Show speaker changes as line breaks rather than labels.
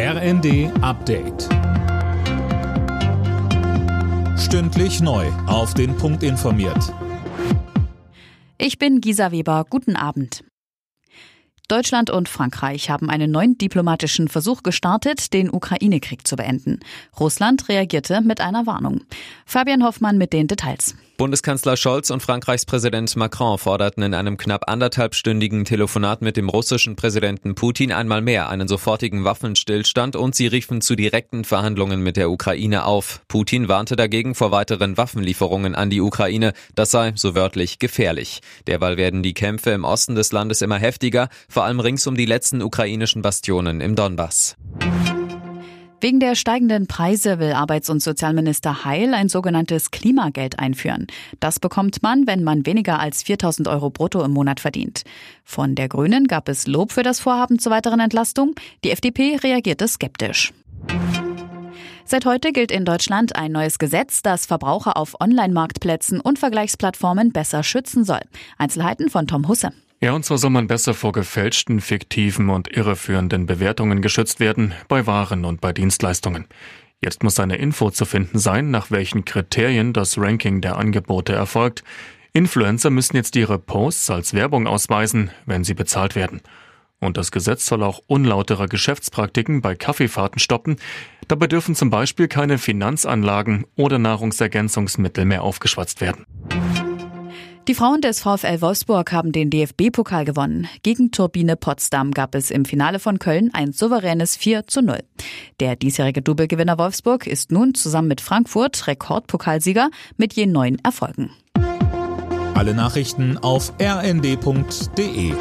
RND Update. Stündlich neu. Auf den Punkt informiert.
Ich bin Gisa Weber. Guten Abend. Deutschland und Frankreich haben einen neuen diplomatischen Versuch gestartet, den Ukraine-Krieg zu beenden. Russland reagierte mit einer Warnung. Fabian Hoffmann mit den Details.
Bundeskanzler Scholz und Frankreichs Präsident Macron forderten in einem knapp anderthalbstündigen Telefonat mit dem russischen Präsidenten Putin einmal mehr einen sofortigen Waffenstillstand und sie riefen zu direkten Verhandlungen mit der Ukraine auf. Putin warnte dagegen vor weiteren Waffenlieferungen an die Ukraine. Das sei, so wörtlich, gefährlich. Derweil werden die Kämpfe im Osten des Landes immer heftiger, vor allem rings um die letzten ukrainischen Bastionen im Donbass.
Wegen der steigenden Preise will Arbeits- und Sozialminister Heil ein sogenanntes Klimageld einführen. Das bekommt man, wenn man weniger als 4000 Euro brutto im Monat verdient. Von der Grünen gab es Lob für das Vorhaben zur weiteren Entlastung. Die FDP reagierte skeptisch. Seit heute gilt in Deutschland ein neues Gesetz, das Verbraucher auf Online-Marktplätzen und Vergleichsplattformen besser schützen soll. Einzelheiten von Tom Husse.
Ja, und zwar soll man besser vor gefälschten, fiktiven und irreführenden Bewertungen geschützt werden, bei Waren und bei Dienstleistungen. Jetzt muss eine Info zu finden sein, nach welchen Kriterien das Ranking der Angebote erfolgt. Influencer müssen jetzt ihre Posts als Werbung ausweisen, wenn sie bezahlt werden. Und das Gesetz soll auch unlautere Geschäftspraktiken bei Kaffeefahrten stoppen. Dabei dürfen zum Beispiel keine Finanzanlagen oder Nahrungsergänzungsmittel mehr aufgeschwatzt werden.
Die Frauen des VfL Wolfsburg haben den DFB-Pokal gewonnen. Gegen Turbine Potsdam gab es im Finale von Köln ein souveränes 4 zu 0. Der diesjährige Doublegewinner Wolfsburg ist nun zusammen mit Frankfurt Rekordpokalsieger mit je neun Erfolgen.
Alle Nachrichten auf rnd.de